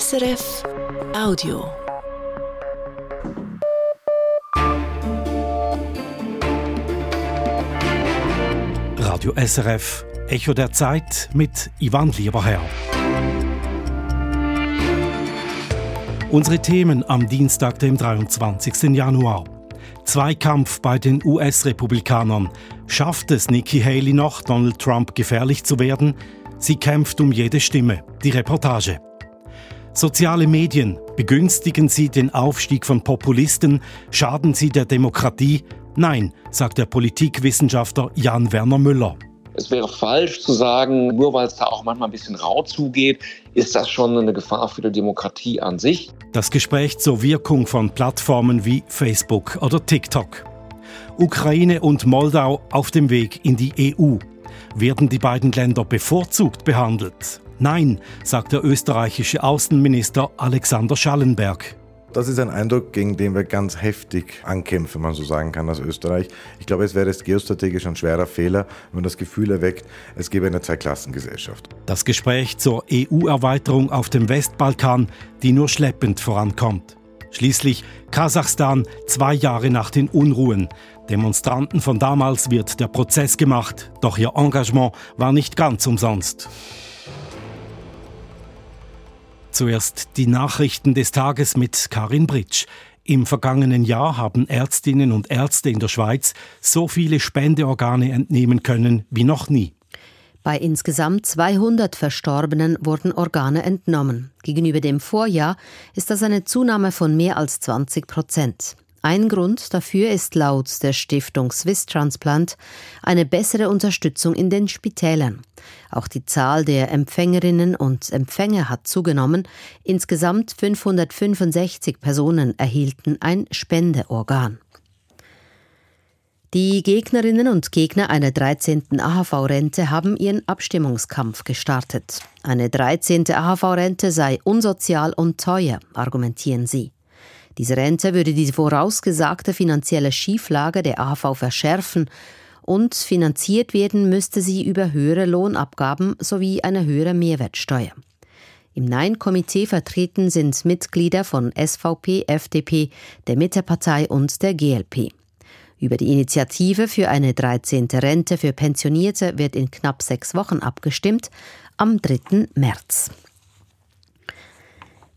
SRF Audio. Radio SRF Echo der Zeit mit Ivan Lieberherr. Unsere Themen am Dienstag, dem 23. Januar. Zweikampf bei den US-Republikanern. Schafft es Nikki Haley noch, Donald Trump gefährlich zu werden? Sie kämpft um jede Stimme. Die Reportage. Soziale Medien. Begünstigen sie den Aufstieg von Populisten? Schaden sie der Demokratie? Nein, sagt der Politikwissenschaftler Jan Werner Müller. Es wäre falsch zu sagen, nur weil es da auch manchmal ein bisschen rau zugeht, ist das schon eine Gefahr für die Demokratie an sich. Das Gespräch zur Wirkung von Plattformen wie Facebook oder TikTok. Ukraine und Moldau auf dem Weg in die EU. Werden die beiden Länder bevorzugt behandelt? Nein, sagt der österreichische Außenminister Alexander Schallenberg. Das ist ein Eindruck, gegen den wir ganz heftig ankämpfen, wenn man so sagen kann, als Österreich. Ich glaube, es wäre jetzt geostrategisch ein schwerer Fehler, wenn man das Gefühl erweckt, es gäbe eine Zweiklassengesellschaft. Das Gespräch zur EU-Erweiterung auf dem Westbalkan, die nur schleppend vorankommt. Schließlich Kasachstan zwei Jahre nach den Unruhen. Demonstranten von damals wird der Prozess gemacht, doch ihr Engagement war nicht ganz umsonst. Zuerst die Nachrichten des Tages mit Karin Britsch. Im vergangenen Jahr haben Ärztinnen und Ärzte in der Schweiz so viele Spendeorgane entnehmen können wie noch nie. Bei insgesamt 200 Verstorbenen wurden Organe entnommen. Gegenüber dem Vorjahr ist das eine Zunahme von mehr als 20 Prozent. Ein Grund dafür ist laut der Stiftung Swiss Transplant eine bessere Unterstützung in den Spitälern. Auch die Zahl der Empfängerinnen und Empfänger hat zugenommen. Insgesamt 565 Personen erhielten ein Spendeorgan. Die Gegnerinnen und Gegner einer 13. AHV-Rente haben ihren Abstimmungskampf gestartet. Eine 13. AHV-Rente sei unsozial und teuer, argumentieren sie. Diese Rente würde die vorausgesagte finanzielle Schieflage der AHV verschärfen und finanziert werden müsste sie über höhere Lohnabgaben sowie eine höhere Mehrwertsteuer. Im Nein-Komitee vertreten sind Mitglieder von SVP, FDP, der Mittepartei und der GLP. Über die Initiative für eine 13. Rente für Pensionierte wird in knapp sechs Wochen abgestimmt, am 3. März.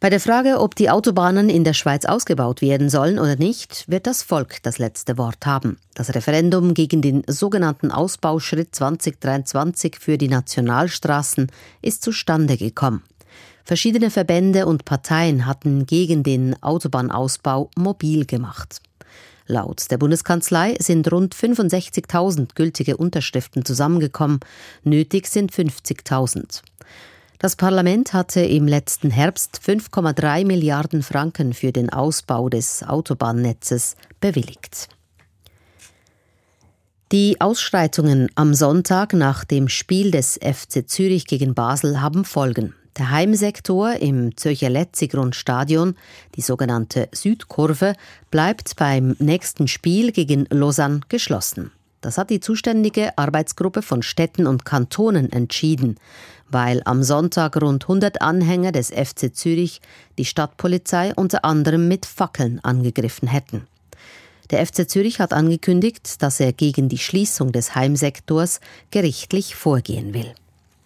Bei der Frage, ob die Autobahnen in der Schweiz ausgebaut werden sollen oder nicht, wird das Volk das letzte Wort haben. Das Referendum gegen den sogenannten Ausbauschritt 2023 für die Nationalstraßen ist zustande gekommen. Verschiedene Verbände und Parteien hatten gegen den Autobahnausbau mobil gemacht. Laut der Bundeskanzlei sind rund 65.000 gültige Unterschriften zusammengekommen, nötig sind 50.000. Das Parlament hatte im letzten Herbst 5,3 Milliarden Franken für den Ausbau des Autobahnnetzes bewilligt. Die Ausschreitungen am Sonntag nach dem Spiel des FC Zürich gegen Basel haben Folgen. Der Heimsektor im Zürcher Letzigrund-Stadion, die sogenannte Südkurve, bleibt beim nächsten Spiel gegen Lausanne geschlossen. Das hat die zuständige Arbeitsgruppe von Städten und Kantonen entschieden weil am Sonntag rund 100 Anhänger des FC Zürich die Stadtpolizei unter anderem mit Fackeln angegriffen hätten. Der FC Zürich hat angekündigt, dass er gegen die Schließung des Heimsektors gerichtlich vorgehen will.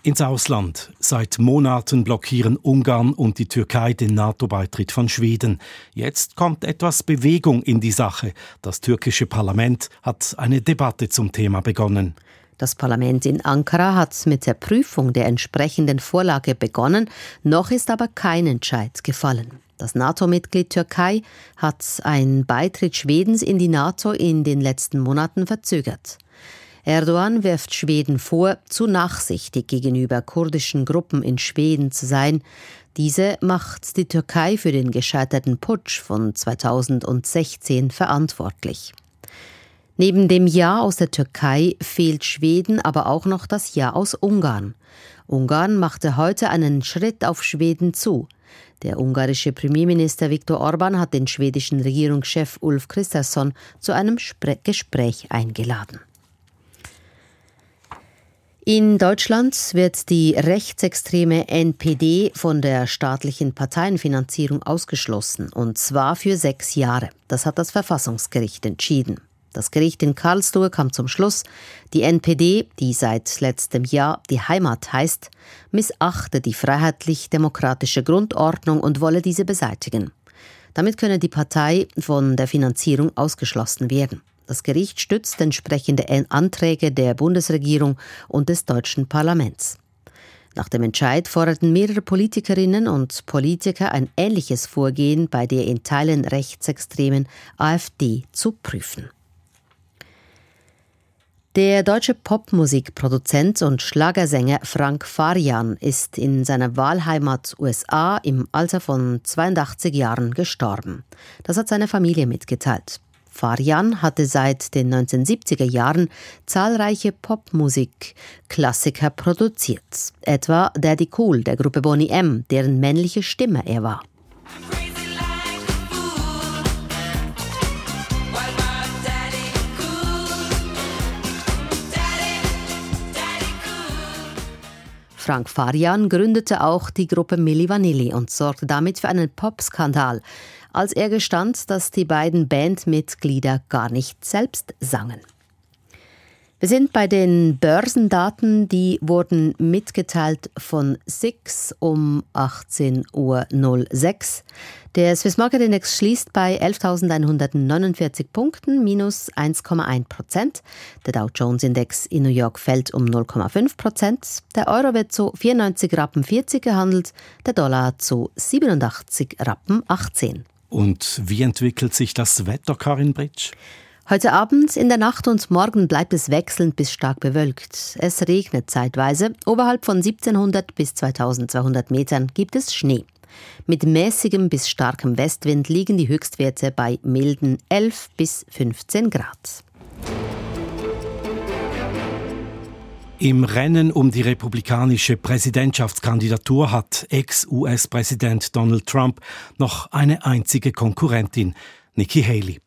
Ins Ausland. Seit Monaten blockieren Ungarn und die Türkei den NATO-Beitritt von Schweden. Jetzt kommt etwas Bewegung in die Sache. Das türkische Parlament hat eine Debatte zum Thema begonnen. Das Parlament in Ankara hat mit der Prüfung der entsprechenden Vorlage begonnen, noch ist aber kein Entscheid gefallen. Das NATO-Mitglied Türkei hat einen Beitritt Schwedens in die NATO in den letzten Monaten verzögert. Erdogan wirft Schweden vor, zu nachsichtig gegenüber kurdischen Gruppen in Schweden zu sein. Diese macht die Türkei für den gescheiterten Putsch von 2016 verantwortlich. Neben dem Ja aus der Türkei fehlt Schweden aber auch noch das Ja aus Ungarn. Ungarn machte heute einen Schritt auf Schweden zu. Der ungarische Premierminister Viktor Orban hat den schwedischen Regierungschef Ulf Kristersson zu einem Spre Gespräch eingeladen. In Deutschland wird die rechtsextreme NPD von der staatlichen Parteienfinanzierung ausgeschlossen, und zwar für sechs Jahre. Das hat das Verfassungsgericht entschieden. Das Gericht in Karlsruhe kam zum Schluss, die NPD, die seit letztem Jahr die Heimat heißt, missachte die freiheitlich-demokratische Grundordnung und wolle diese beseitigen. Damit könne die Partei von der Finanzierung ausgeschlossen werden. Das Gericht stützt entsprechende Anträge der Bundesregierung und des deutschen Parlaments. Nach dem Entscheid forderten mehrere Politikerinnen und Politiker ein ähnliches Vorgehen bei der in Teilen rechtsextremen AfD zu prüfen. Der deutsche Popmusikproduzent und Schlagersänger Frank Farian ist in seiner Wahlheimat USA im Alter von 82 Jahren gestorben. Das hat seine Familie mitgeteilt. Farian hatte seit den 1970er Jahren zahlreiche Popmusik-Klassiker produziert, etwa Daddy Cool der Gruppe Boney M, deren männliche Stimme er war. Frank Farian gründete auch die Gruppe Milli Vanilli und sorgte damit für einen Popskandal als er gestand, dass die beiden Bandmitglieder gar nicht selbst sangen. Wir sind bei den Börsendaten, die wurden mitgeteilt von SIX um 18.06 Uhr. Der Swiss Market Index schließt bei 11.149 Punkten, minus 1,1 Prozent. Der Dow Jones Index in New York fällt um 0,5 Prozent. Der Euro wird zu 94 Rappen 40 gehandelt, der Dollar zu 87 Rappen 18. Und wie entwickelt sich das Wetter, Karin Britsch? Heute Abend, in der Nacht und morgen bleibt es wechselnd bis stark bewölkt. Es regnet zeitweise. Oberhalb von 1700 bis 2200 Metern gibt es Schnee. Mit mäßigem bis starkem Westwind liegen die Höchstwerte bei milden 11 bis 15 Grad. Im Rennen um die republikanische Präsidentschaftskandidatur hat Ex-US-Präsident Donald Trump noch eine einzige Konkurrentin, Nikki Haley.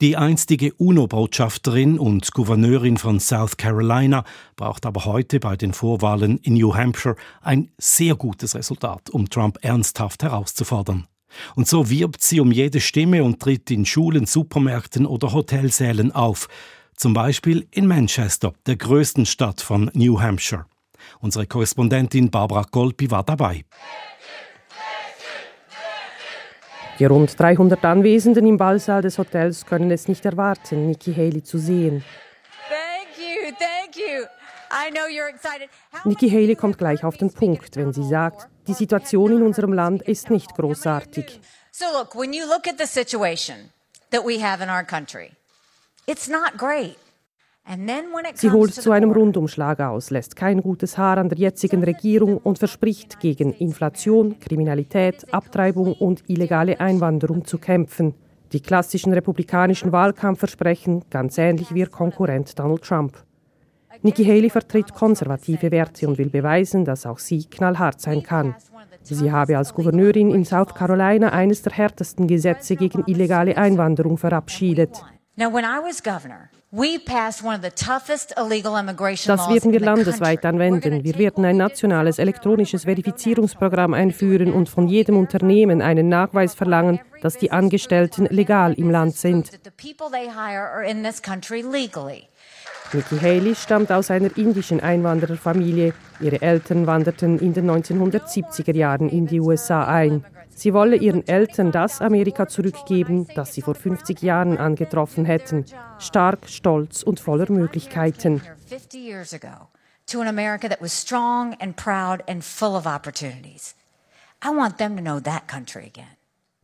Die einstige UNO-Botschafterin und Gouverneurin von South Carolina braucht aber heute bei den Vorwahlen in New Hampshire ein sehr gutes Resultat, um Trump ernsthaft herauszufordern. Und so wirbt sie um jede Stimme und tritt in Schulen, Supermärkten oder Hotelsälen auf, zum Beispiel in Manchester, der größten Stadt von New Hampshire. Unsere Korrespondentin Barbara Golpi war dabei. Die rund 300 Anwesenden im Ballsaal des Hotels können es nicht erwarten, Nikki Haley zu sehen. Thank you, thank you. Nikki Haley kommt gleich auf den Punkt, wenn sie sagt, die Situation in unserem Land ist nicht großartig. So look, when you look at the situation that we have in our country, Sie holt zu einem Rundumschlag aus, lässt kein gutes Haar an der jetzigen Regierung und verspricht, gegen Inflation, Kriminalität, Abtreibung und illegale Einwanderung zu kämpfen. Die klassischen republikanischen Wahlkampfversprechen, ganz ähnlich wie ihr Konkurrent Donald Trump. Nikki Haley vertritt konservative Werte und will beweisen, dass auch sie knallhart sein kann. Sie habe als Gouverneurin in South Carolina eines der härtesten Gesetze gegen illegale Einwanderung verabschiedet. Das werden wir landesweit anwenden. Wir werden ein nationales elektronisches Verifizierungsprogramm einführen und von jedem Unternehmen einen Nachweis verlangen, dass die Angestellten legal im Land sind. Nikki Haley stammt aus einer indischen Einwandererfamilie. Ihre Eltern wanderten in den 1970er Jahren in die USA ein. Sie wolle ihren Eltern das Amerika zurückgeben, das sie vor 50 Jahren angetroffen hätten. Stark, stolz und voller Möglichkeiten. To an America that was strong and proud and full of opportunities. I want them to know that country again.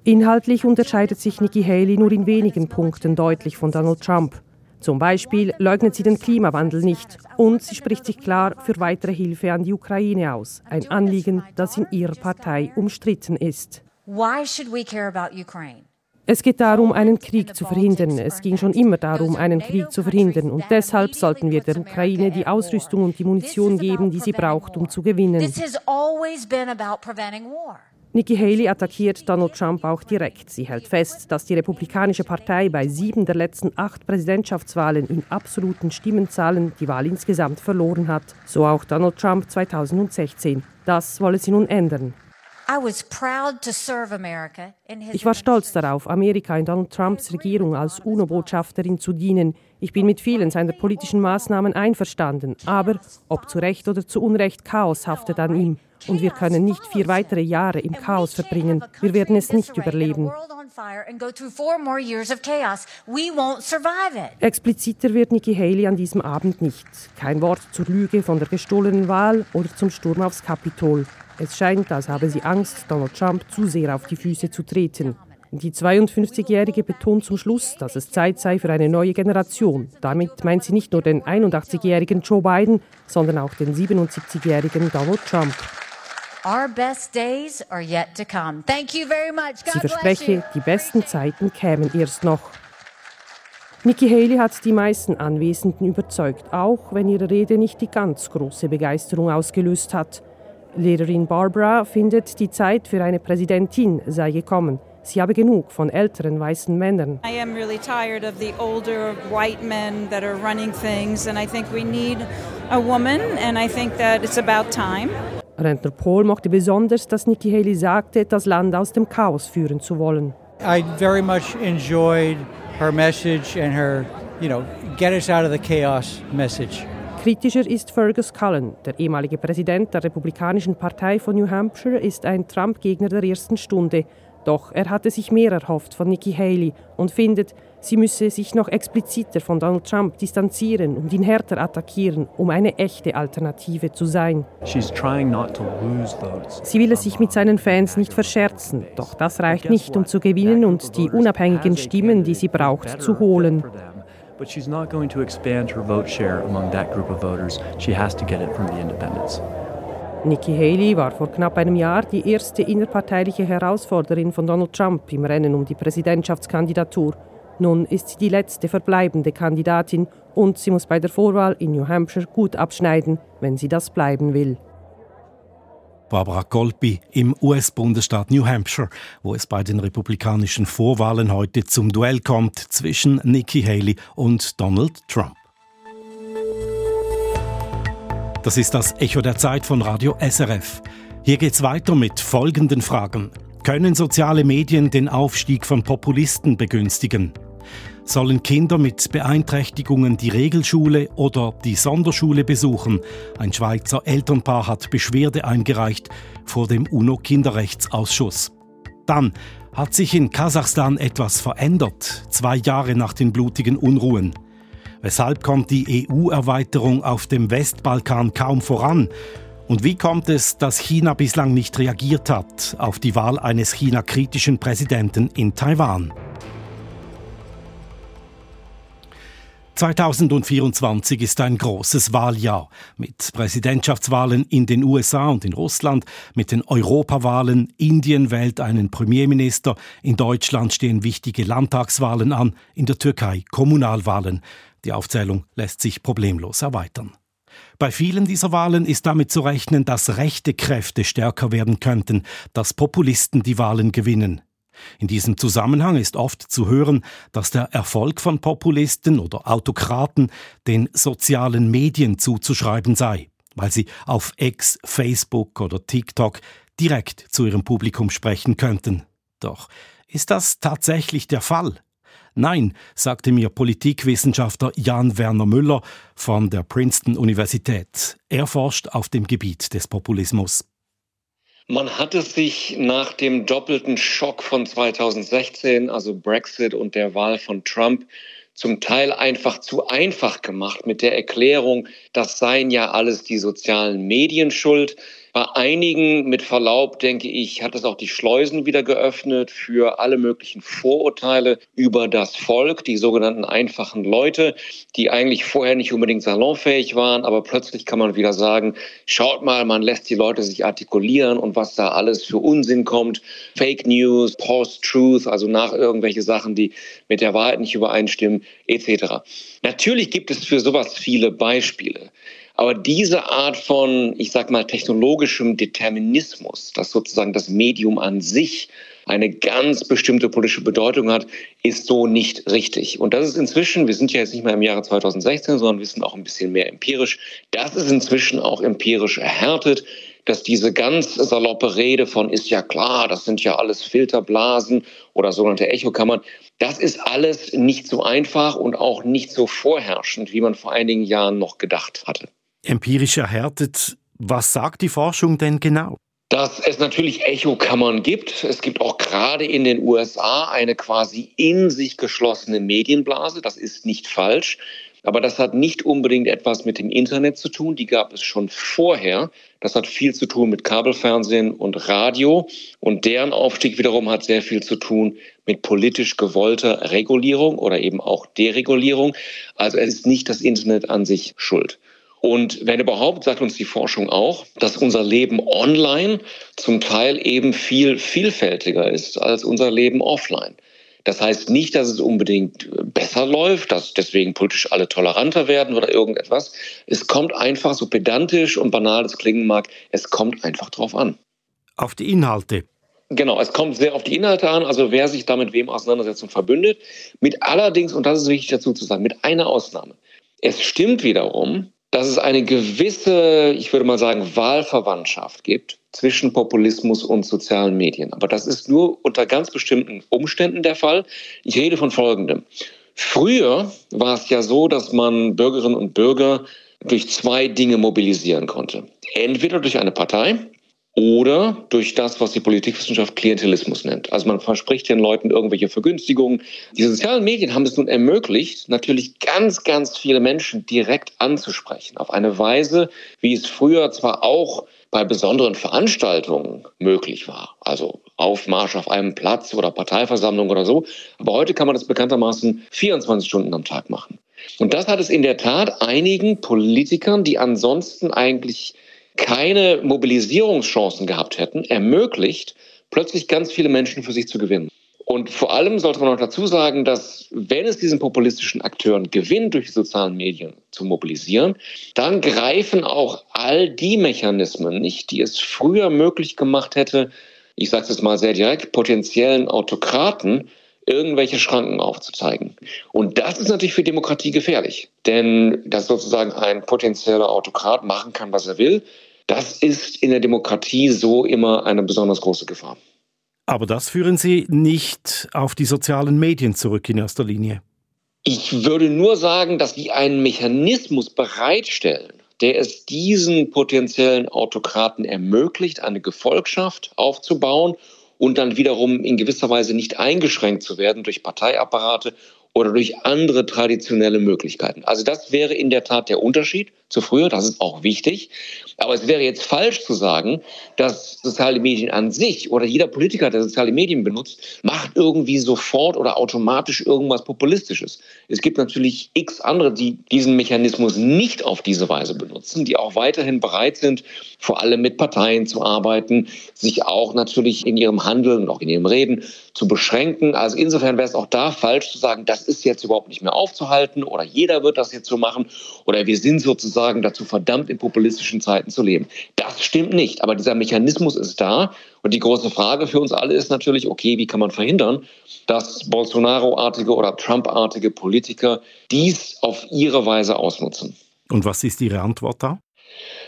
Inhaltlich unterscheidet sich Nikki Haley nur in wenigen Punkten deutlich von Donald Trump. Zum Beispiel leugnet sie den Klimawandel nicht und sie spricht sich klar für weitere Hilfe an die Ukraine aus, ein Anliegen, das in ihrer Partei umstritten ist. Es geht darum, einen Krieg zu verhindern. Es ging schon immer darum, einen Krieg zu verhindern. Und deshalb sollten wir der Ukraine die Ausrüstung und die Munition geben, die sie braucht, um zu gewinnen. Nikki Haley attackiert Donald Trump auch direkt. Sie hält fest, dass die Republikanische Partei bei sieben der letzten acht Präsidentschaftswahlen in absoluten Stimmenzahlen die Wahl insgesamt verloren hat. So auch Donald Trump 2016. Das wolle sie nun ändern. Ich war stolz darauf, Amerika in Donald Trumps Regierung als UNO-Botschafterin zu dienen. Ich bin mit vielen seiner politischen Maßnahmen einverstanden. Aber ob zu Recht oder zu Unrecht, Chaos haftet an ihm. Und wir können nicht vier weitere Jahre im Chaos verbringen. Wir werden es nicht überleben. Expliziter wird Nikki Haley an diesem Abend nicht. Kein Wort zur Lüge von der gestohlenen Wahl oder zum Sturm aufs Kapitol. Es scheint, als habe sie Angst, Donald Trump zu sehr auf die Füße zu treten. Die 52-Jährige betont zum Schluss, dass es Zeit sei für eine neue Generation. Damit meint sie nicht nur den 81-jährigen Joe Biden, sondern auch den 77-jährigen Donald Trump. Sie verspreche, die besten Zeiten kämen erst noch. Nikki Haley hat die meisten Anwesenden überzeugt, auch wenn ihre Rede nicht die ganz große Begeisterung ausgelöst hat. Lehrerin Barbara findet, die Zeit für eine Präsidentin sei gekommen. Sie habe genug von älteren weißen Männern. I am really tired of the older white men that are running things and I think we need a woman and I think that it's about time. Rentner Paul mochte besonders, dass Nikki Haley sagte, das Land aus dem Chaos führen zu wollen. I very much enjoyed her message and her, you know, get us out of the chaos message. Kritischer ist Fergus Cullen. Der ehemalige Präsident der Republikanischen Partei von New Hampshire ist ein Trump-Gegner der ersten Stunde. Doch er hatte sich mehr erhofft von Nikki Haley und findet, sie müsse sich noch expliziter von Donald Trump distanzieren und ihn härter attackieren, um eine echte Alternative zu sein. Sie will es sich mit seinen Fans nicht verscherzen, doch das reicht nicht, um zu gewinnen und die unabhängigen Stimmen, die sie braucht, zu holen. but she's not going to expand her vote share among that group of voters. She has to get it from the independents. Nikki Haley war vor knapp einem Jahr die erste innerparteiliche Herausforderin von Donald Trump im Rennen um die Präsidentschaftskandidatur. Nun ist sie die letzte verbleibende Kandidatin und sie muss bei der Vorwahl in New Hampshire gut abschneiden, wenn sie das bleiben will. Barbara Colby im US-Bundesstaat New Hampshire, wo es bei den republikanischen Vorwahlen heute zum Duell kommt zwischen Nikki Haley und Donald Trump. Das ist das Echo der Zeit von Radio SRF. Hier geht's weiter mit folgenden Fragen. Können soziale Medien den Aufstieg von Populisten begünstigen? Sollen Kinder mit Beeinträchtigungen die Regelschule oder die Sonderschule besuchen. Ein Schweizer Elternpaar hat Beschwerde eingereicht vor dem UNO-Kinderrechtsausschuss. Dann hat sich in Kasachstan etwas verändert, zwei Jahre nach den blutigen Unruhen. Weshalb kommt die EU-Erweiterung auf dem Westbalkan kaum voran? Und wie kommt es, dass China bislang nicht reagiert hat auf die Wahl eines China-kritischen Präsidenten in Taiwan? 2024 ist ein großes Wahljahr mit Präsidentschaftswahlen in den USA und in Russland, mit den Europawahlen, Indien wählt einen Premierminister, in Deutschland stehen wichtige Landtagswahlen an, in der Türkei Kommunalwahlen. Die Aufzählung lässt sich problemlos erweitern. Bei vielen dieser Wahlen ist damit zu rechnen, dass rechte Kräfte stärker werden könnten, dass Populisten die Wahlen gewinnen. In diesem Zusammenhang ist oft zu hören, dass der Erfolg von Populisten oder Autokraten den sozialen Medien zuzuschreiben sei, weil sie auf X, Facebook oder TikTok direkt zu ihrem Publikum sprechen könnten. Doch ist das tatsächlich der Fall? Nein, sagte mir Politikwissenschaftler Jan Werner Müller von der Princeton Universität. Er forscht auf dem Gebiet des Populismus. Man hat es sich nach dem doppelten Schock von 2016, also Brexit und der Wahl von Trump, zum Teil einfach zu einfach gemacht mit der Erklärung, das seien ja alles die sozialen Medien schuld. Bei einigen, mit Verlaub, denke ich, hat es auch die Schleusen wieder geöffnet für alle möglichen Vorurteile über das Volk, die sogenannten einfachen Leute, die eigentlich vorher nicht unbedingt salonfähig waren, aber plötzlich kann man wieder sagen, schaut mal, man lässt die Leute sich artikulieren und was da alles für Unsinn kommt. Fake News, Post-Truth, also nach irgendwelche Sachen, die mit der Wahrheit nicht übereinstimmen, etc. Natürlich gibt es für sowas viele Beispiele. Aber diese Art von, ich sag mal, technologischem Determinismus, dass sozusagen das Medium an sich eine ganz bestimmte politische Bedeutung hat, ist so nicht richtig. Und das ist inzwischen, wir sind ja jetzt nicht mehr im Jahre 2016, sondern wir sind auch ein bisschen mehr empirisch, das ist inzwischen auch empirisch erhärtet dass diese ganz saloppe Rede von ist ja klar, das sind ja alles Filterblasen oder sogenannte Echokammern, das ist alles nicht so einfach und auch nicht so vorherrschend, wie man vor einigen Jahren noch gedacht hatte. Empirisch erhärtet, was sagt die Forschung denn genau? dass es natürlich Echokammern gibt. Es gibt auch gerade in den USA eine quasi in sich geschlossene Medienblase. Das ist nicht falsch. Aber das hat nicht unbedingt etwas mit dem Internet zu tun. Die gab es schon vorher. Das hat viel zu tun mit Kabelfernsehen und Radio. Und deren Aufstieg wiederum hat sehr viel zu tun mit politisch gewollter Regulierung oder eben auch Deregulierung. Also es ist nicht das Internet an sich schuld. Und wenn überhaupt, sagt uns die Forschung auch, dass unser Leben online zum Teil eben viel vielfältiger ist als unser Leben offline. Das heißt nicht, dass es unbedingt besser läuft, dass deswegen politisch alle toleranter werden oder irgendetwas. Es kommt einfach, so pedantisch und banal es klingen mag, es kommt einfach drauf an. Auf die Inhalte. Genau, es kommt sehr auf die Inhalte an, also wer sich damit wem auseinandersetzt und verbündet. Mit allerdings, und das ist wichtig dazu zu sagen, mit einer Ausnahme. Es stimmt wiederum, dass es eine gewisse, ich würde mal sagen, Wahlverwandtschaft gibt zwischen Populismus und sozialen Medien. Aber das ist nur unter ganz bestimmten Umständen der Fall. Ich rede von Folgendem. Früher war es ja so, dass man Bürgerinnen und Bürger durch zwei Dinge mobilisieren konnte. Entweder durch eine Partei, oder durch das, was die Politikwissenschaft Klientelismus nennt. Also man verspricht den Leuten irgendwelche Vergünstigungen. Die sozialen Medien haben es nun ermöglicht, natürlich ganz, ganz viele Menschen direkt anzusprechen. Auf eine Weise, wie es früher zwar auch bei besonderen Veranstaltungen möglich war. Also Aufmarsch auf einem Platz oder Parteiversammlung oder so. Aber heute kann man das bekanntermaßen 24 Stunden am Tag machen. Und das hat es in der Tat einigen Politikern, die ansonsten eigentlich keine Mobilisierungschancen gehabt hätten, ermöglicht, plötzlich ganz viele Menschen für sich zu gewinnen. Und vor allem sollte man noch dazu sagen, dass wenn es diesen populistischen Akteuren gewinnt, durch die sozialen Medien zu mobilisieren, dann greifen auch all die Mechanismen nicht, die es früher möglich gemacht hätte, ich sage es jetzt mal sehr direkt, potenziellen Autokraten irgendwelche Schranken aufzuzeigen. Und das ist natürlich für Demokratie gefährlich, denn dass sozusagen ein potenzieller Autokrat machen kann, was er will, das ist in der Demokratie so immer eine besonders große Gefahr. Aber das führen Sie nicht auf die sozialen Medien zurück in erster Linie. Ich würde nur sagen, dass Sie einen Mechanismus bereitstellen, der es diesen potenziellen Autokraten ermöglicht, eine Gefolgschaft aufzubauen und dann wiederum in gewisser Weise nicht eingeschränkt zu werden durch Parteiapparate oder durch andere traditionelle Möglichkeiten. Also das wäre in der Tat der Unterschied zu früher, das ist auch wichtig. Aber es wäre jetzt falsch zu sagen, dass soziale Medien an sich oder jeder Politiker, der soziale Medien benutzt, macht irgendwie sofort oder automatisch irgendwas Populistisches. Es gibt natürlich x andere, die diesen Mechanismus nicht auf diese Weise benutzen, die auch weiterhin bereit sind, vor allem mit Parteien zu arbeiten, sich auch natürlich in ihrem Handeln und auch in ihrem Reden zu beschränken. Also insofern wäre es auch da falsch zu sagen, das ist jetzt überhaupt nicht mehr aufzuhalten oder jeder wird das jetzt so machen oder wir sind sozusagen dazu verdammt, in populistischen Zeiten zu leben. Das stimmt nicht, aber dieser Mechanismus ist da und die große Frage für uns alle ist natürlich, okay, wie kann man verhindern, dass Bolsonaro-artige oder Trump-artige Politiker dies auf ihre Weise ausnutzen? Und was ist Ihre Antwort da?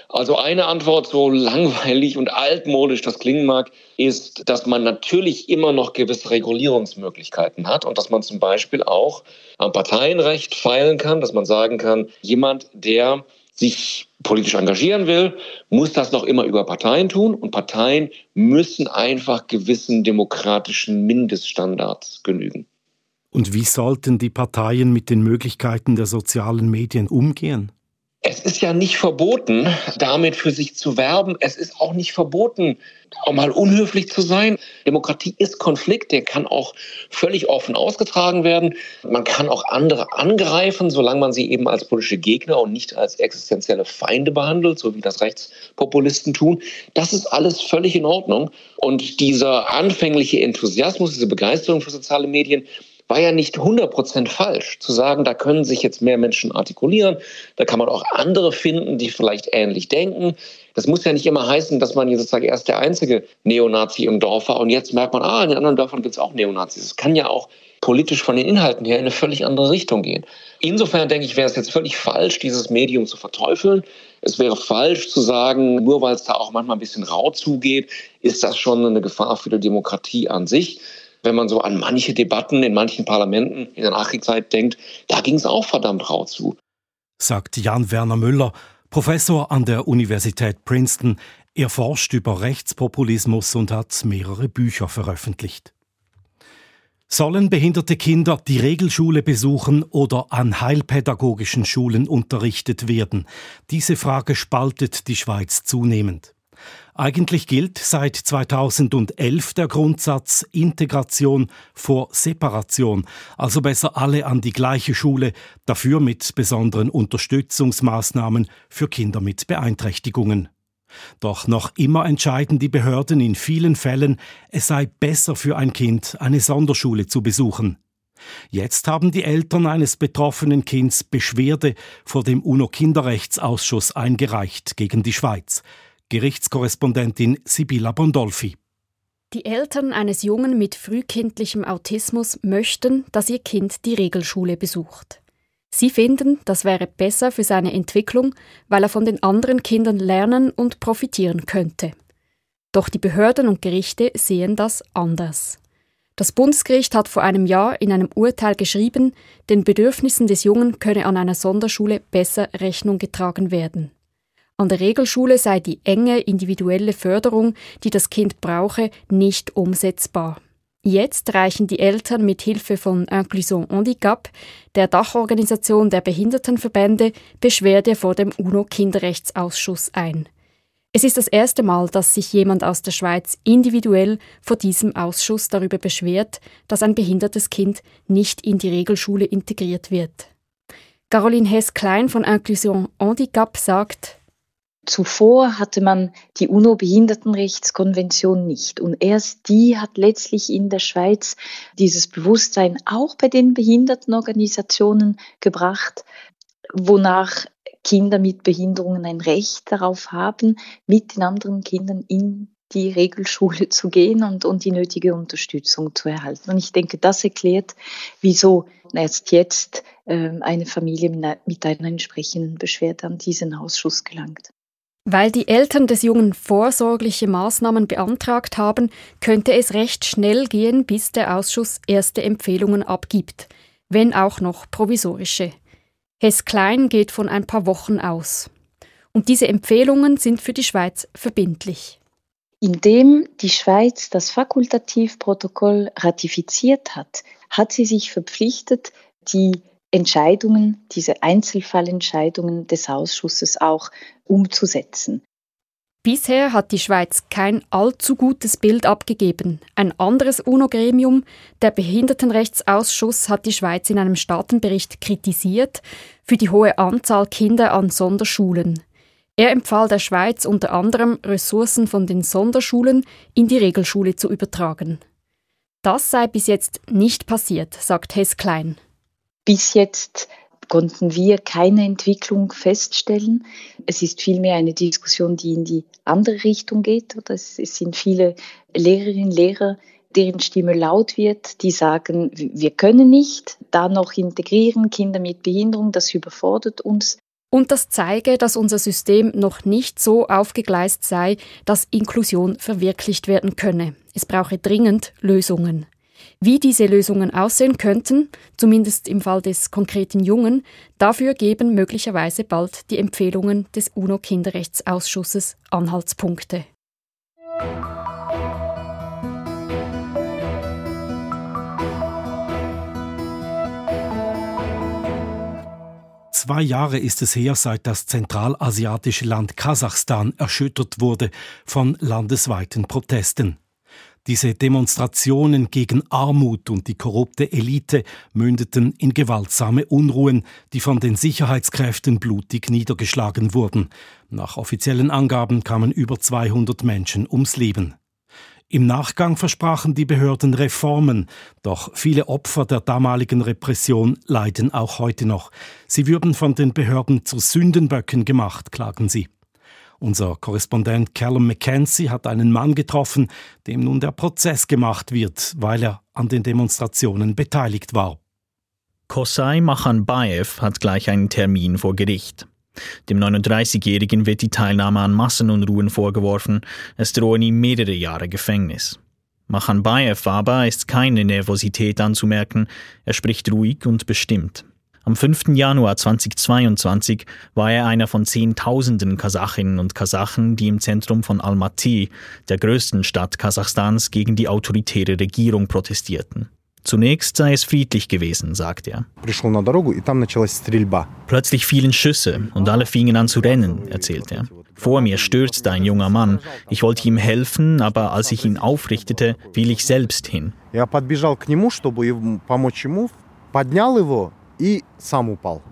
Also eine Antwort, so langweilig und altmodisch das klingen mag, ist, dass man natürlich immer noch gewisse Regulierungsmöglichkeiten hat und dass man zum Beispiel auch am Parteienrecht feilen kann, dass man sagen kann, jemand, der sich politisch engagieren will, muss das noch immer über Parteien tun und Parteien müssen einfach gewissen demokratischen Mindeststandards genügen. Und wie sollten die Parteien mit den Möglichkeiten der sozialen Medien umgehen? Es ist ja nicht verboten, damit für sich zu werben. Es ist auch nicht verboten, auch mal unhöflich zu sein. Demokratie ist Konflikt, der kann auch völlig offen ausgetragen werden. Man kann auch andere angreifen, solange man sie eben als politische Gegner und nicht als existenzielle Feinde behandelt, so wie das Rechtspopulisten tun. Das ist alles völlig in Ordnung. Und dieser anfängliche Enthusiasmus, diese Begeisterung für soziale Medien, war ja nicht 100% falsch. Zu sagen, da können sich jetzt mehr Menschen artikulieren, da kann man auch andere finden, die vielleicht ähnlich denken. Das muss ja nicht immer heißen, dass man jetzt sozusagen erst der einzige Neonazi im Dorf war und jetzt merkt man, ah, in den anderen Dörfern gibt es auch Neonazis. Es kann ja auch politisch von den Inhalten her in eine völlig andere Richtung gehen. Insofern denke ich, wäre es jetzt völlig falsch, dieses Medium zu verteufeln. Es wäre falsch zu sagen, nur weil es da auch manchmal ein bisschen rau zugeht, ist das schon eine Gefahr für die Demokratie an sich. Wenn man so an manche Debatten in manchen Parlamenten in der Nachkriegszeit denkt, da ging es auch verdammt rau zu. Sagt Jan Werner Müller, Professor an der Universität Princeton. Er forscht über Rechtspopulismus und hat mehrere Bücher veröffentlicht. Sollen behinderte Kinder die Regelschule besuchen oder an heilpädagogischen Schulen unterrichtet werden? Diese Frage spaltet die Schweiz zunehmend. Eigentlich gilt seit 2011 der Grundsatz Integration vor Separation, also besser alle an die gleiche Schule, dafür mit besonderen Unterstützungsmaßnahmen für Kinder mit Beeinträchtigungen. Doch noch immer entscheiden die Behörden in vielen Fällen, es sei besser für ein Kind, eine Sonderschule zu besuchen. Jetzt haben die Eltern eines betroffenen Kindes Beschwerde vor dem UNO-Kinderrechtsausschuss eingereicht gegen die Schweiz. Gerichtskorrespondentin Sibilla Bondolfi. Die Eltern eines Jungen mit frühkindlichem Autismus möchten, dass ihr Kind die Regelschule besucht. Sie finden, das wäre besser für seine Entwicklung, weil er von den anderen Kindern lernen und profitieren könnte. Doch die Behörden und Gerichte sehen das anders. Das Bundesgericht hat vor einem Jahr in einem Urteil geschrieben, den Bedürfnissen des Jungen könne an einer Sonderschule besser Rechnung getragen werden. An der Regelschule sei die enge individuelle Förderung, die das Kind brauche, nicht umsetzbar. Jetzt reichen die Eltern mit Hilfe von Inclusion Handicap, der Dachorganisation der Behindertenverbände, Beschwerde vor dem UNO-Kinderrechtsausschuss ein. Es ist das erste Mal, dass sich jemand aus der Schweiz individuell vor diesem Ausschuss darüber beschwert, dass ein behindertes Kind nicht in die Regelschule integriert wird. Caroline Hess-Klein von Inclusion Handicap sagt, Zuvor hatte man die UNO-Behindertenrechtskonvention nicht. Und erst die hat letztlich in der Schweiz dieses Bewusstsein auch bei den Behindertenorganisationen gebracht, wonach Kinder mit Behinderungen ein Recht darauf haben, mit den anderen Kindern in die Regelschule zu gehen und, und die nötige Unterstützung zu erhalten. Und ich denke, das erklärt, wieso erst jetzt äh, eine Familie mit einer entsprechenden Beschwerde an diesen Ausschuss gelangt. Weil die Eltern des Jungen vorsorgliche Maßnahmen beantragt haben, könnte es recht schnell gehen, bis der Ausschuss erste Empfehlungen abgibt, wenn auch noch provisorische. Hess Klein geht von ein paar Wochen aus. Und diese Empfehlungen sind für die Schweiz verbindlich. Indem die Schweiz das Fakultativprotokoll ratifiziert hat, hat sie sich verpflichtet, die Entscheidungen, diese Einzelfallentscheidungen des Ausschusses auch umzusetzen. Bisher hat die Schweiz kein allzu gutes Bild abgegeben. Ein anderes UNO-Gremium, der Behindertenrechtsausschuss, hat die Schweiz in einem Staatenbericht kritisiert für die hohe Anzahl Kinder an Sonderschulen. Er empfahl der Schweiz unter anderem, Ressourcen von den Sonderschulen in die Regelschule zu übertragen. Das sei bis jetzt nicht passiert, sagt Hess Klein. Bis jetzt konnten wir keine Entwicklung feststellen. Es ist vielmehr eine Diskussion, die in die andere Richtung geht. Es sind viele Lehrerinnen und Lehrer, deren Stimme laut wird, die sagen, wir können nicht da noch integrieren, Kinder mit Behinderung, das überfordert uns. Und das zeige, dass unser System noch nicht so aufgegleist sei, dass Inklusion verwirklicht werden könne. Es brauche dringend Lösungen. Wie diese Lösungen aussehen könnten, zumindest im Fall des konkreten Jungen, dafür geben möglicherweise bald die Empfehlungen des UNO-Kinderrechtsausschusses Anhaltspunkte. Zwei Jahre ist es her, seit das zentralasiatische Land Kasachstan erschüttert wurde von landesweiten Protesten. Diese Demonstrationen gegen Armut und die korrupte Elite mündeten in gewaltsame Unruhen, die von den Sicherheitskräften blutig niedergeschlagen wurden. Nach offiziellen Angaben kamen über 200 Menschen ums Leben. Im Nachgang versprachen die Behörden Reformen, doch viele Opfer der damaligen Repression leiden auch heute noch. Sie würden von den Behörden zu Sündenböcken gemacht, klagen sie. Unser Korrespondent Callum McKenzie hat einen Mann getroffen, dem nun der Prozess gemacht wird, weil er an den Demonstrationen beteiligt war. Kosai Machanbaev hat gleich einen Termin vor Gericht. Dem 39-Jährigen wird die Teilnahme an Massenunruhen vorgeworfen. Es drohen ihm mehrere Jahre Gefängnis. Machanbaev aber ist keine Nervosität anzumerken. Er spricht ruhig und bestimmt. Am 5. Januar 2022 war er einer von Zehntausenden Kasachinnen und Kasachen, die im Zentrum von Almaty, der größten Stadt Kasachstans, gegen die autoritäre Regierung protestierten. Zunächst sei es friedlich gewesen, sagt er. Plötzlich fielen Schüsse und alle fingen an zu rennen, erzählt er. Vor mir stürzte ein junger Mann. Ich wollte ihm helfen, aber als ich ihn aufrichtete, fiel ich selbst hin.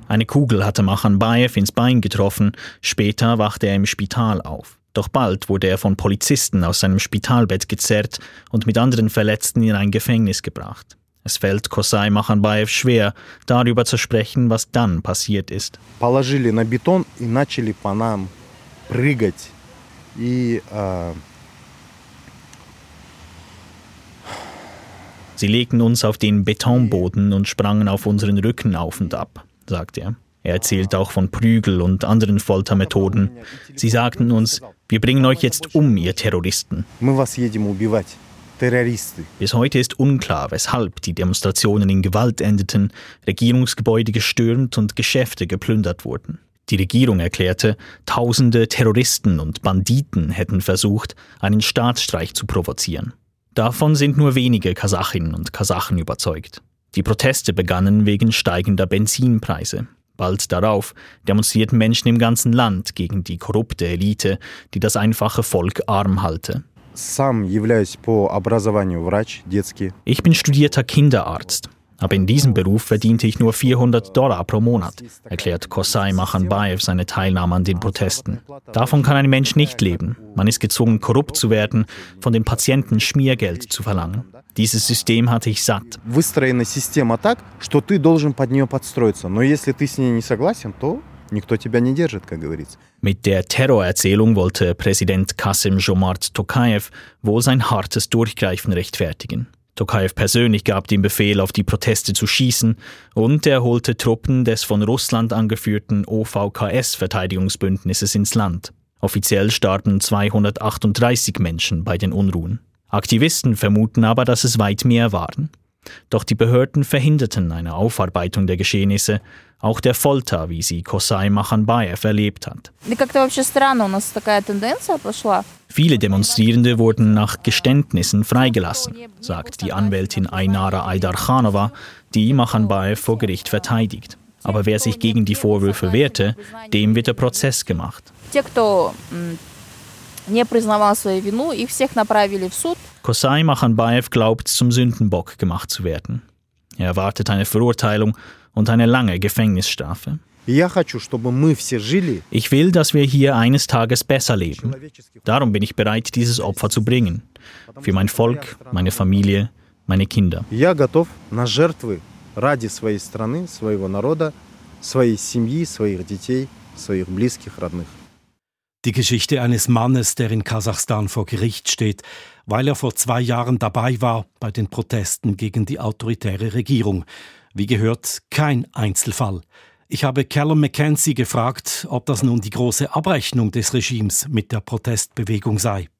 Eine Kugel hatte Machanbaev ins Bein getroffen. Später wachte er im Spital auf. Doch bald wurde er von Polizisten aus seinem Spitalbett gezerrt und mit anderen Verletzten in ein Gefängnis gebracht. Es fällt Kosai Machanbaev schwer, darüber zu sprechen, was dann passiert ist. Sie legten uns auf den Betonboden und sprangen auf unseren Rücken auf und ab, sagt er. Er erzählt auch von Prügel und anderen Foltermethoden. Sie sagten uns, wir bringen euch jetzt um, ihr Terroristen. Bis heute ist unklar, weshalb die Demonstrationen in Gewalt endeten, Regierungsgebäude gestürmt und Geschäfte geplündert wurden. Die Regierung erklärte, tausende Terroristen und Banditen hätten versucht, einen Staatsstreich zu provozieren. Davon sind nur wenige Kasachinnen und Kasachen überzeugt. Die Proteste begannen wegen steigender Benzinpreise. Bald darauf demonstrierten Menschen im ganzen Land gegen die korrupte Elite, die das einfache Volk arm halte. Ich bin studierter Kinderarzt. Aber in diesem Beruf verdiente ich nur 400 Dollar pro Monat, erklärt Kosai Machanbaev seine Teilnahme an den Protesten. Davon kann ein Mensch nicht leben. Man ist gezwungen, korrupt zu werden, von den Patienten Schmiergeld zu verlangen. Dieses System hatte ich satt. Mit der Terrorerzählung wollte Präsident Kasim Jomart Tokayev wohl sein hartes Durchgreifen rechtfertigen. Tokayev persönlich gab den Befehl, auf die Proteste zu schießen und er holte Truppen des von Russland angeführten OVKS-Verteidigungsbündnisses ins Land. Offiziell starben 238 Menschen bei den Unruhen. Aktivisten vermuten aber, dass es weit mehr waren. Doch die Behörden verhinderten eine Aufarbeitung der Geschehnisse, auch der Folter, wie sie Kosai Machanbaev erlebt hat. Viele Demonstrierende wurden nach Geständnissen freigelassen, sagt die Anwältin Ainara Aydarkhanova, die Machanbaev vor Gericht verteidigt. Aber wer sich gegen die Vorwürfe wehrte, dem wird der Prozess gemacht. Kosai Machanbaev glaubt, zum Sündenbock gemacht zu werden. Er erwartet eine Verurteilung und eine lange Gefängnisstrafe. Ich will, dass wir hier eines Tages besser leben. Darum bin ich bereit, dieses Opfer zu bringen. Für mein Volk, meine Familie, meine Kinder. ради своей страны, своего народа, своей семьи, своих детей, своих близких, родных. Die Geschichte eines Mannes, der in Kasachstan vor Gericht steht, weil er vor zwei Jahren dabei war bei den Protesten gegen die autoritäre Regierung. Wie gehört, kein Einzelfall. Ich habe Callum McKenzie gefragt, ob das nun die große Abrechnung des Regimes mit der Protestbewegung sei.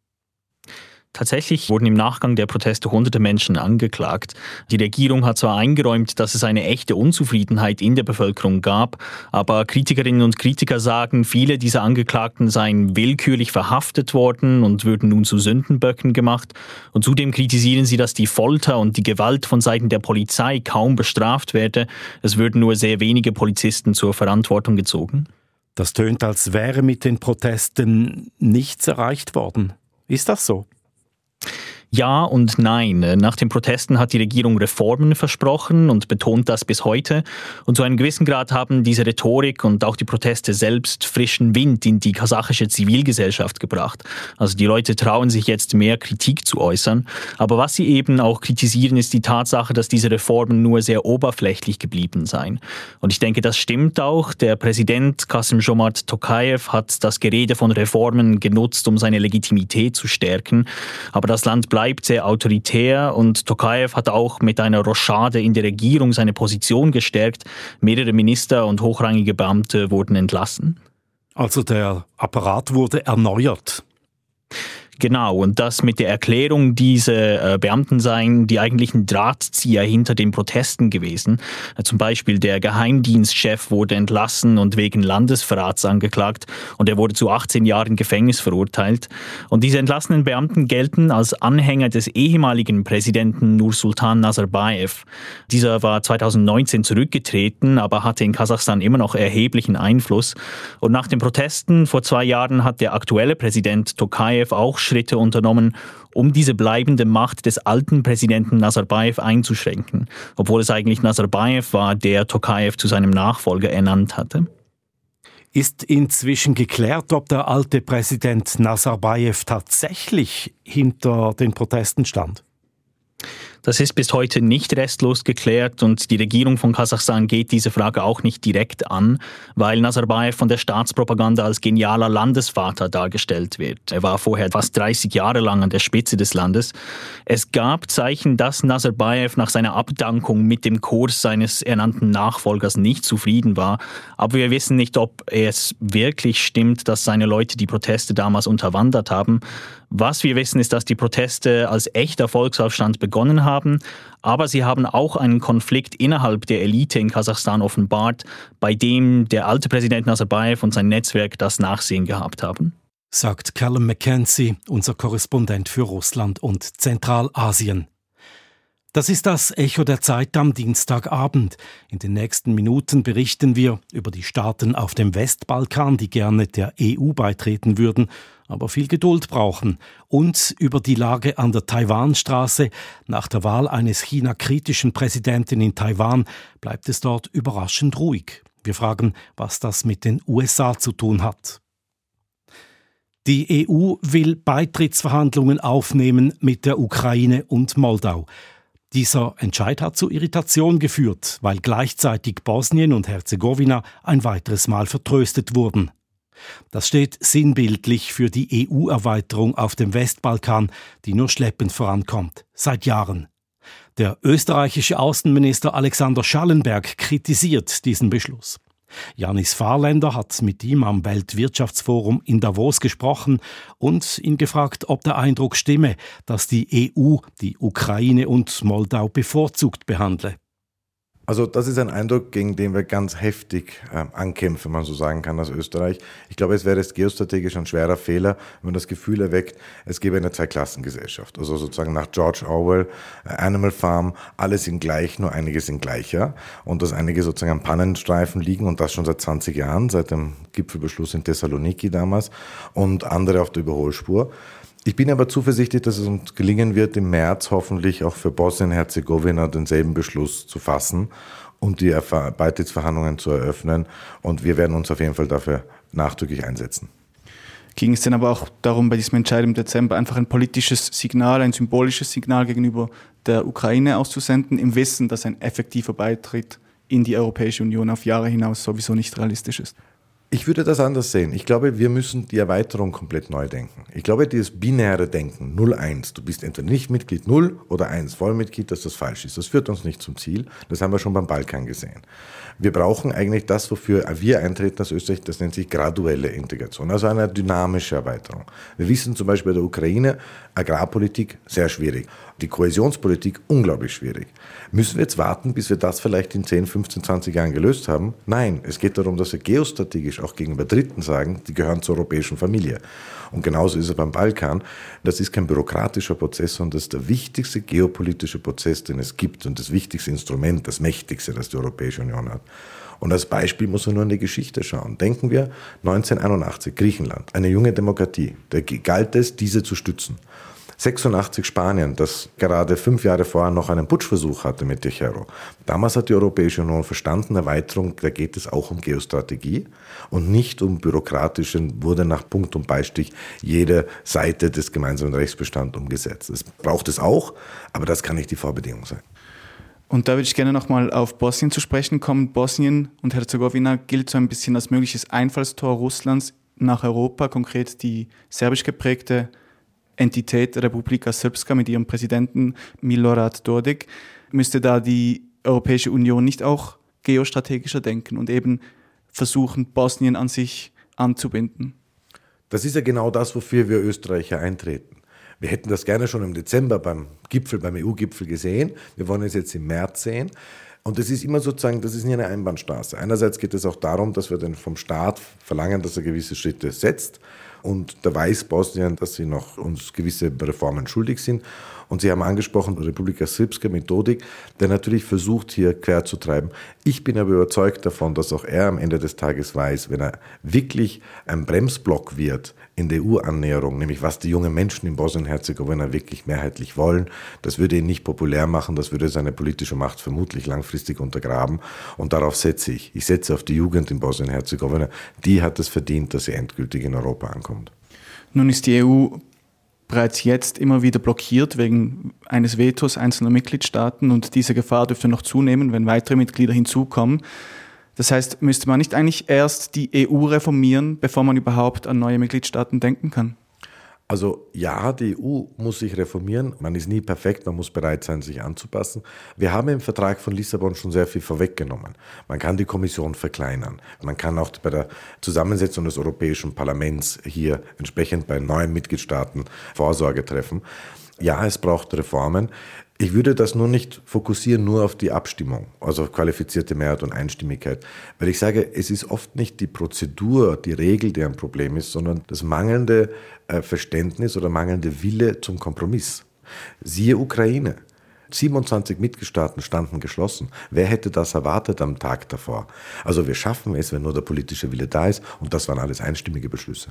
Tatsächlich wurden im Nachgang der Proteste hunderte Menschen angeklagt. Die Regierung hat zwar eingeräumt, dass es eine echte Unzufriedenheit in der Bevölkerung gab, aber Kritikerinnen und Kritiker sagen, viele dieser Angeklagten seien willkürlich verhaftet worden und würden nun zu Sündenböcken gemacht. Und zudem kritisieren sie, dass die Folter und die Gewalt von Seiten der Polizei kaum bestraft werde. Es würden nur sehr wenige Polizisten zur Verantwortung gezogen. Das tönt, als wäre mit den Protesten nichts erreicht worden. Ist das so? Ja und nein. Nach den Protesten hat die Regierung Reformen versprochen und betont das bis heute. Und zu einem gewissen Grad haben diese Rhetorik und auch die Proteste selbst frischen Wind in die kasachische Zivilgesellschaft gebracht. Also die Leute trauen sich jetzt mehr Kritik zu äußern. Aber was sie eben auch kritisieren, ist die Tatsache, dass diese Reformen nur sehr oberflächlich geblieben seien. Und ich denke, das stimmt auch. Der Präsident Kasim Jomart Tokayev hat das Gerede von Reformen genutzt, um seine Legitimität zu stärken. Aber das Land bleibt bleibt sehr autoritär und Tokayev hat auch mit einer Rochade in der Regierung seine Position gestärkt. Mehrere Minister und hochrangige Beamte wurden entlassen. Also der Apparat wurde erneuert. Genau, und das mit der Erklärung, diese äh, Beamten seien die eigentlichen Drahtzieher hinter den Protesten gewesen. Äh, zum Beispiel der Geheimdienstchef wurde entlassen und wegen Landesverrats angeklagt und er wurde zu 18 Jahren Gefängnis verurteilt. Und diese entlassenen Beamten gelten als Anhänger des ehemaligen Präsidenten Nursultan Nazarbayev. Dieser war 2019 zurückgetreten, aber hatte in Kasachstan immer noch erheblichen Einfluss. Und nach den Protesten vor zwei Jahren hat der aktuelle Präsident Tokayev auch Schritte unternommen, um diese bleibende Macht des alten Präsidenten Nazarbayev einzuschränken, obwohl es eigentlich Nazarbayev war, der Tokayev zu seinem Nachfolger ernannt hatte. Ist inzwischen geklärt, ob der alte Präsident Nazarbayev tatsächlich hinter den Protesten stand? Das ist bis heute nicht restlos geklärt und die Regierung von Kasachstan geht diese Frage auch nicht direkt an, weil Nazarbayev von der Staatspropaganda als genialer Landesvater dargestellt wird. Er war vorher fast 30 Jahre lang an der Spitze des Landes. Es gab Zeichen, dass Nazarbayev nach seiner Abdankung mit dem Kurs seines ernannten Nachfolgers nicht zufrieden war, aber wir wissen nicht, ob es wirklich stimmt, dass seine Leute die Proteste damals unterwandert haben. Was wir wissen, ist, dass die Proteste als echter Volksaufstand begonnen haben, aber sie haben auch einen Konflikt innerhalb der Elite in Kasachstan offenbart, bei dem der alte Präsident Nazarbayev und sein Netzwerk das Nachsehen gehabt haben. Sagt Callum McKenzie, unser Korrespondent für Russland und Zentralasien. Das ist das Echo der Zeit am Dienstagabend. In den nächsten Minuten berichten wir über die Staaten auf dem Westbalkan, die gerne der EU beitreten würden, aber viel Geduld brauchen, und über die Lage an der Taiwanstraße. Nach der Wahl eines China-kritischen Präsidenten in Taiwan bleibt es dort überraschend ruhig. Wir fragen, was das mit den USA zu tun hat. Die EU will Beitrittsverhandlungen aufnehmen mit der Ukraine und Moldau. Dieser Entscheid hat zu Irritation geführt, weil gleichzeitig Bosnien und Herzegowina ein weiteres Mal vertröstet wurden. Das steht sinnbildlich für die EU-Erweiterung auf dem Westbalkan, die nur schleppend vorankommt, seit Jahren. Der österreichische Außenminister Alexander Schallenberg kritisiert diesen Beschluss. Janis Fahrländer hat mit ihm am Weltwirtschaftsforum in Davos gesprochen und ihn gefragt, ob der Eindruck stimme, dass die EU die Ukraine und Moldau bevorzugt behandle. Also das ist ein Eindruck, gegen den wir ganz heftig äh, ankämpfen, wenn man so sagen kann, als Österreich. Ich glaube, es wäre geostrategisch ein schwerer Fehler, wenn man das Gefühl erweckt, es gäbe eine Zweiklassengesellschaft. Also sozusagen nach George Orwell, äh, Animal Farm, alle sind gleich, nur einige sind gleicher. Und dass einige sozusagen am Pannenstreifen liegen und das schon seit 20 Jahren, seit dem Gipfelbeschluss in Thessaloniki damals und andere auf der Überholspur. Ich bin aber zuversichtlich, dass es uns gelingen wird, im März hoffentlich auch für Bosnien-Herzegowina denselben Beschluss zu fassen und die Beitrittsverhandlungen zu eröffnen. Und wir werden uns auf jeden Fall dafür nachdrücklich einsetzen. Ging es denn aber auch darum, bei diesem Entscheid im Dezember einfach ein politisches Signal, ein symbolisches Signal gegenüber der Ukraine auszusenden, im Wissen, dass ein effektiver Beitritt in die Europäische Union auf Jahre hinaus sowieso nicht realistisch ist? Ich würde das anders sehen. Ich glaube, wir müssen die Erweiterung komplett neu denken. Ich glaube, dieses binäre Denken, 0-1, du bist entweder nicht Mitglied 0 oder 1 Vollmitglied, dass das falsch ist. Das führt uns nicht zum Ziel. Das haben wir schon beim Balkan gesehen. Wir brauchen eigentlich das, wofür wir eintreten als Österreich, das nennt sich graduelle Integration, also eine dynamische Erweiterung. Wir wissen zum Beispiel bei der Ukraine, Agrarpolitik sehr schwierig. Die Kohäsionspolitik unglaublich schwierig. Müssen wir jetzt warten, bis wir das vielleicht in 10, 15, 20 Jahren gelöst haben? Nein, es geht darum, dass wir geostrategisch auch gegenüber Dritten sagen, die gehören zur europäischen Familie. Und genauso ist es beim Balkan. Das ist kein bürokratischer Prozess, sondern das ist der wichtigste geopolitische Prozess, den es gibt und das wichtigste Instrument, das mächtigste, das die Europäische Union hat. Und als Beispiel muss man nur in die Geschichte schauen. Denken wir 1981, Griechenland, eine junge Demokratie. Da galt es, diese zu stützen. 86 Spanien, das gerade fünf Jahre vorher noch einen Putschversuch hatte mit Tejero. Damals hat die Europäische Union verstanden, Erweiterung, da geht es auch um Geostrategie und nicht um bürokratischen, wurde nach Punkt und Beistich jede Seite des gemeinsamen Rechtsbestands umgesetzt. Das braucht es auch, aber das kann nicht die Vorbedingung sein. Und da würde ich gerne nochmal auf Bosnien zu sprechen kommen. Bosnien und Herzegowina gilt so ein bisschen als mögliches Einfallstor Russlands nach Europa, konkret die serbisch geprägte Entität Republika Srpska mit ihrem Präsidenten Milorad Dodik, müsste da die Europäische Union nicht auch geostrategischer denken und eben versuchen, Bosnien an sich anzubinden? Das ist ja genau das, wofür wir Österreicher eintreten. Wir hätten das gerne schon im Dezember beim Gipfel, beim EU-Gipfel gesehen. Wir wollen es jetzt im März sehen. Und das ist immer sozusagen, das ist nie eine Einbahnstraße. Einerseits geht es auch darum, dass wir dann vom Staat verlangen, dass er gewisse Schritte setzt. Und da weiß Bosnien, dass sie noch uns gewisse Reformen schuldig sind. Und Sie haben angesprochen, Republika Srpska Methodik, der natürlich versucht, hier quer zu treiben. Ich bin aber überzeugt davon, dass auch er am Ende des Tages weiß, wenn er wirklich ein Bremsblock wird in der EU-Annäherung, nämlich was die jungen Menschen in Bosnien-Herzegowina wirklich mehrheitlich wollen, das würde ihn nicht populär machen, das würde seine politische Macht vermutlich langfristig untergraben. Und darauf setze ich. Ich setze auf die Jugend in Bosnien-Herzegowina. Die hat es verdient, dass sie endgültig in Europa ankommt. Nun ist die EU bereits jetzt immer wieder blockiert wegen eines Vetos einzelner Mitgliedstaaten und diese Gefahr dürfte noch zunehmen, wenn weitere Mitglieder hinzukommen. Das heißt, müsste man nicht eigentlich erst die EU reformieren, bevor man überhaupt an neue Mitgliedstaaten denken kann? Also ja, die EU muss sich reformieren. Man ist nie perfekt, man muss bereit sein, sich anzupassen. Wir haben im Vertrag von Lissabon schon sehr viel vorweggenommen. Man kann die Kommission verkleinern. Man kann auch bei der Zusammensetzung des Europäischen Parlaments hier entsprechend bei neuen Mitgliedstaaten Vorsorge treffen. Ja, es braucht Reformen. Ich würde das nur nicht fokussieren nur auf die Abstimmung, also auf qualifizierte Mehrheit und Einstimmigkeit, weil ich sage, es ist oft nicht die Prozedur, die Regel, die ein Problem ist, sondern das mangelnde äh, Verständnis oder mangelnde Wille zum Kompromiss. Siehe Ukraine. 27 Mitgliedstaaten standen geschlossen. Wer hätte das erwartet am Tag davor? Also wir schaffen es, wenn nur der politische Wille da ist und das waren alles einstimmige Beschlüsse.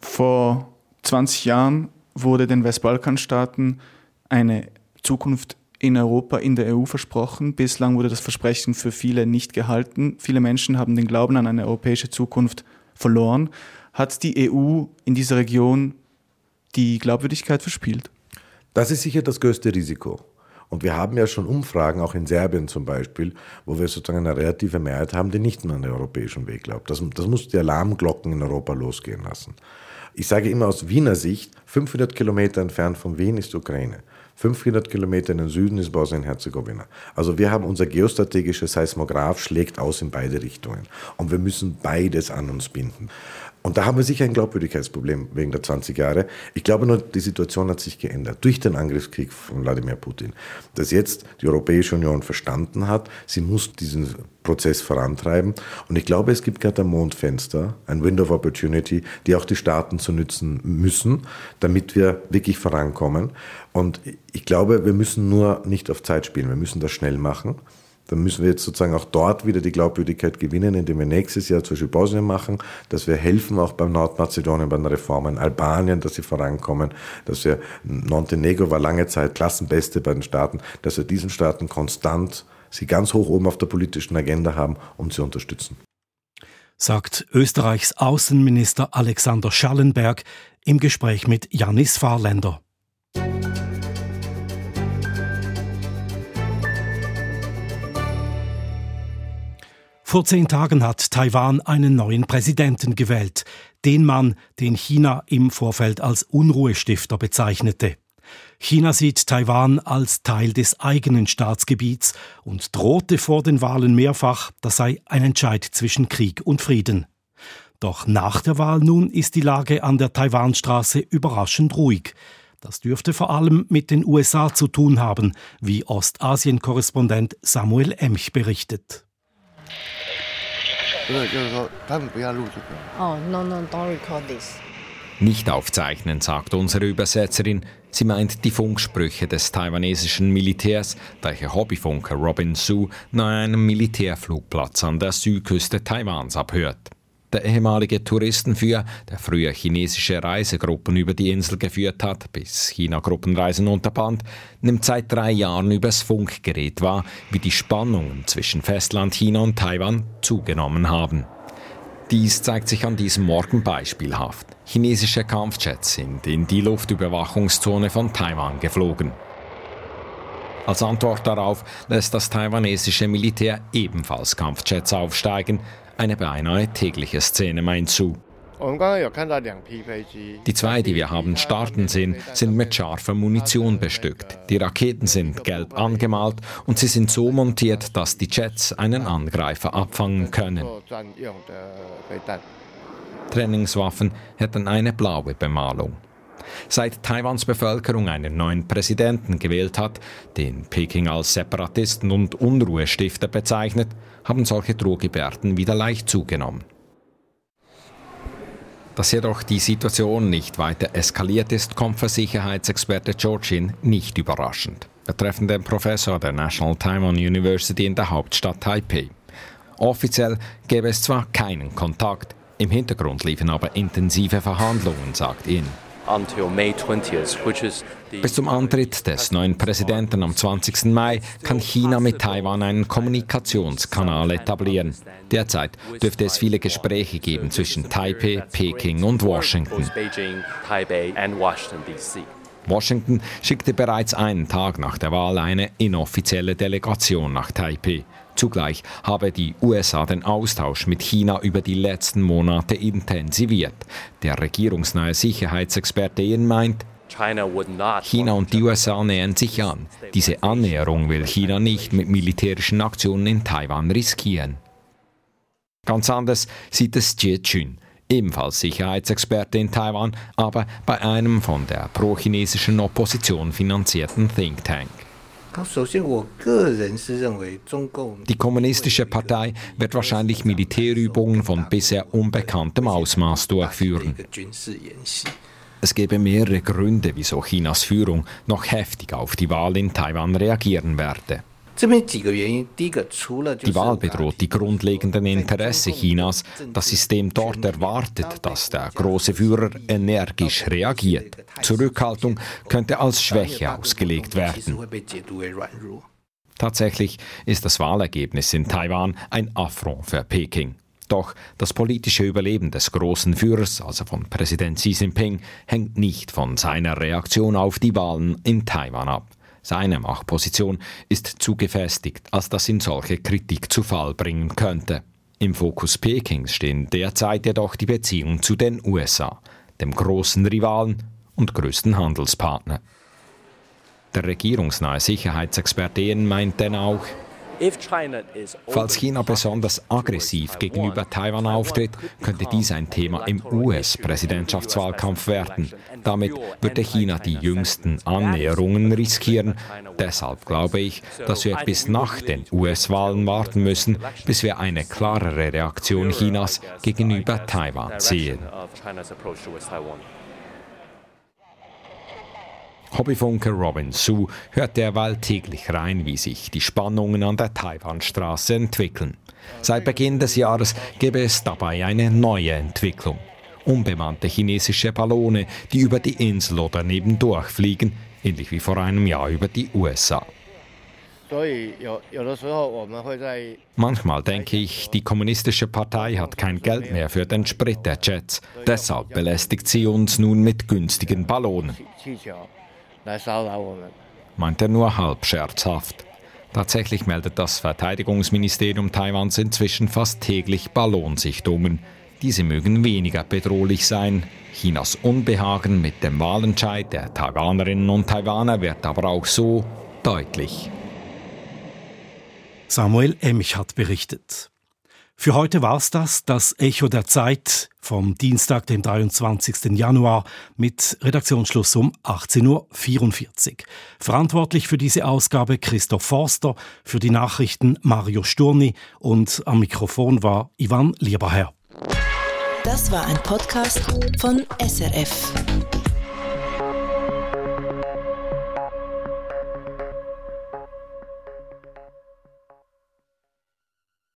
Vor 20 Jahren wurde den Westbalkanstaaten eine Zukunft in Europa, in der EU versprochen. Bislang wurde das Versprechen für viele nicht gehalten. Viele Menschen haben den Glauben an eine europäische Zukunft verloren. Hat die EU in dieser Region die Glaubwürdigkeit verspielt? Das ist sicher das größte Risiko. Und wir haben ja schon Umfragen, auch in Serbien zum Beispiel, wo wir sozusagen eine relative Mehrheit haben, die nicht mehr an den europäischen Weg glaubt. Das, das muss die Alarmglocken in Europa losgehen lassen. Ich sage immer aus Wiener Sicht, 500 Kilometer entfernt von Wien ist Ukraine. 500 Kilometer in den Süden ist Bosnien-Herzegowina. Also wir haben unser geostrategisches Seismograph schlägt aus in beide Richtungen. Und wir müssen beides an uns binden. Und da haben wir sicher ein Glaubwürdigkeitsproblem wegen der 20 Jahre. Ich glaube nur, die Situation hat sich geändert durch den Angriffskrieg von Wladimir Putin. Dass jetzt die Europäische Union verstanden hat, sie muss diesen Prozess vorantreiben. Und ich glaube, es gibt gerade ein Mondfenster, ein Window of Opportunity, die auch die Staaten zu nützen müssen, damit wir wirklich vorankommen. Und ich glaube, wir müssen nur nicht auf Zeit spielen, wir müssen das schnell machen dann müssen wir jetzt sozusagen auch dort wieder die Glaubwürdigkeit gewinnen, indem wir nächstes Jahr zum Beispiel Bosnien machen, dass wir helfen auch beim Nordmazedonien, bei den Reformen, Albanien, dass sie vorankommen, dass wir, Montenegro war lange Zeit Klassenbeste bei den Staaten, dass wir diesen Staaten konstant sie ganz hoch oben auf der politischen Agenda haben und sie unterstützen. Sagt Österreichs Außenminister Alexander Schallenberg im Gespräch mit Janis Fahrländer. Vor zehn Tagen hat Taiwan einen neuen Präsidenten gewählt, den Mann, den China im Vorfeld als Unruhestifter bezeichnete. China sieht Taiwan als Teil des eigenen Staatsgebiets und drohte vor den Wahlen mehrfach, das sei ein Entscheid zwischen Krieg und Frieden. Doch nach der Wahl nun ist die Lage an der Taiwanstraße überraschend ruhig. Das dürfte vor allem mit den USA zu tun haben, wie Ostasien-Korrespondent Samuel Emch berichtet. Oh. Nicht aufzeichnen, sagt unsere Übersetzerin. Sie meint die Funksprüche des taiwanesischen Militärs, da Hobbyfunker Robin Su nahe einem Militärflugplatz an der Südküste Taiwans abhört. Der ehemalige Touristenführer, der früher chinesische Reisegruppen über die Insel geführt hat, bis China Gruppenreisen unterband, nimmt seit drei Jahren übers Funkgerät wahr, wie die Spannungen zwischen Festland China und Taiwan zugenommen haben. Dies zeigt sich an diesem Morgen beispielhaft. Chinesische Kampfjets sind in die Luftüberwachungszone von Taiwan geflogen. Als Antwort darauf lässt das taiwanesische Militär ebenfalls Kampfjets aufsteigen, eine beinahe tägliche Szene meint zu. Die zwei, die wir haben starten sehen, sind mit scharfer Munition bestückt. Die Raketen sind gelb angemalt und sie sind so montiert, dass die Jets einen Angreifer abfangen können. Trainingswaffen hätten eine blaue Bemalung. Seit Taiwans Bevölkerung einen neuen Präsidenten gewählt hat, den Peking als Separatisten und Unruhestifter bezeichnet, haben solche Drohgebärden wieder leicht zugenommen. Dass jedoch die Situation nicht weiter eskaliert ist, kommt für Sicherheitsexperte Georgin nicht überraschend. Betreffend Professor der National Taiwan University in der Hauptstadt Taipei. Offiziell gäbe es zwar keinen Kontakt, im Hintergrund liefen aber intensive Verhandlungen, sagt ihn. Bis zum Antritt des neuen Präsidenten am 20. Mai kann China mit Taiwan einen Kommunikationskanal etablieren. Derzeit dürfte es viele Gespräche geben zwischen Taipei, Peking und Washington. Washington schickte bereits einen Tag nach der Wahl eine inoffizielle Delegation nach Taipei. Zugleich habe die USA den Austausch mit China über die letzten Monate intensiviert. Der regierungsnahe Sicherheitsexperte Ian meint, China und die USA nähern sich an. Diese Annäherung will China nicht mit militärischen Aktionen in Taiwan riskieren. Ganz anders sieht es Jie Chun, ebenfalls Sicherheitsexperte in Taiwan, aber bei einem von der pro-chinesischen Opposition finanzierten Think Tank. Die Kommunistische Partei wird wahrscheinlich Militärübungen von bisher unbekanntem Ausmaß durchführen. Es gäbe mehrere Gründe, wieso Chinas Führung noch heftig auf die Wahl in Taiwan reagieren werde. Die Wahl bedroht die grundlegenden Interessen Chinas. Das System dort erwartet, dass der große Führer energisch reagiert. Zurückhaltung könnte als Schwäche ausgelegt werden. Tatsächlich ist das Wahlergebnis in Taiwan ein Affront für Peking. Doch das politische Überleben des großen Führers, also von Präsident Xi Jinping, hängt nicht von seiner Reaktion auf die Wahlen in Taiwan ab. Seine Machtposition ist zu gefestigt, als dass ihn solche Kritik zu Fall bringen könnte. Im Fokus Pekings stehen derzeit jedoch die Beziehungen zu den USA, dem großen Rivalen und größten Handelspartner. Der regierungsnahe Sicherheitsexperte meint denn auch, Falls China besonders aggressiv gegenüber Taiwan auftritt, könnte dies ein Thema im US-Präsidentschaftswahlkampf werden. Damit würde China die jüngsten Annäherungen riskieren. Deshalb glaube ich, dass wir bis nach den US-Wahlen warten müssen, bis wir eine klarere Reaktion Chinas gegenüber Taiwan sehen. Hobbyfunker Robin Su hört derweil täglich rein, wie sich die Spannungen an der Taiwanstraße entwickeln. Seit Beginn des Jahres gäbe es dabei eine neue Entwicklung. Unbemannte chinesische Ballone, die über die Insel oder nebendurch fliegen, ähnlich wie vor einem Jahr über die USA. Manchmal denke ich, die kommunistische Partei hat kein Geld mehr für den Sprit der Jets. Deshalb belästigt sie uns nun mit günstigen Ballonen meint er nur halb scherzhaft. Tatsächlich meldet das Verteidigungsministerium Taiwans inzwischen fast täglich Ballonsichtungen. Diese mögen weniger bedrohlich sein. Chinas Unbehagen mit dem Wahlentscheid der Taiwanerinnen und Taiwaner wird aber auch so deutlich. Samuel Emich hat berichtet. Für heute war's das, das Echo der Zeit vom Dienstag, dem 23. Januar mit Redaktionsschluss um 18.44 Uhr. Verantwortlich für diese Ausgabe Christoph Forster, für die Nachrichten Mario Sturni und am Mikrofon war Ivan Lieberherr. Das war ein Podcast von SRF.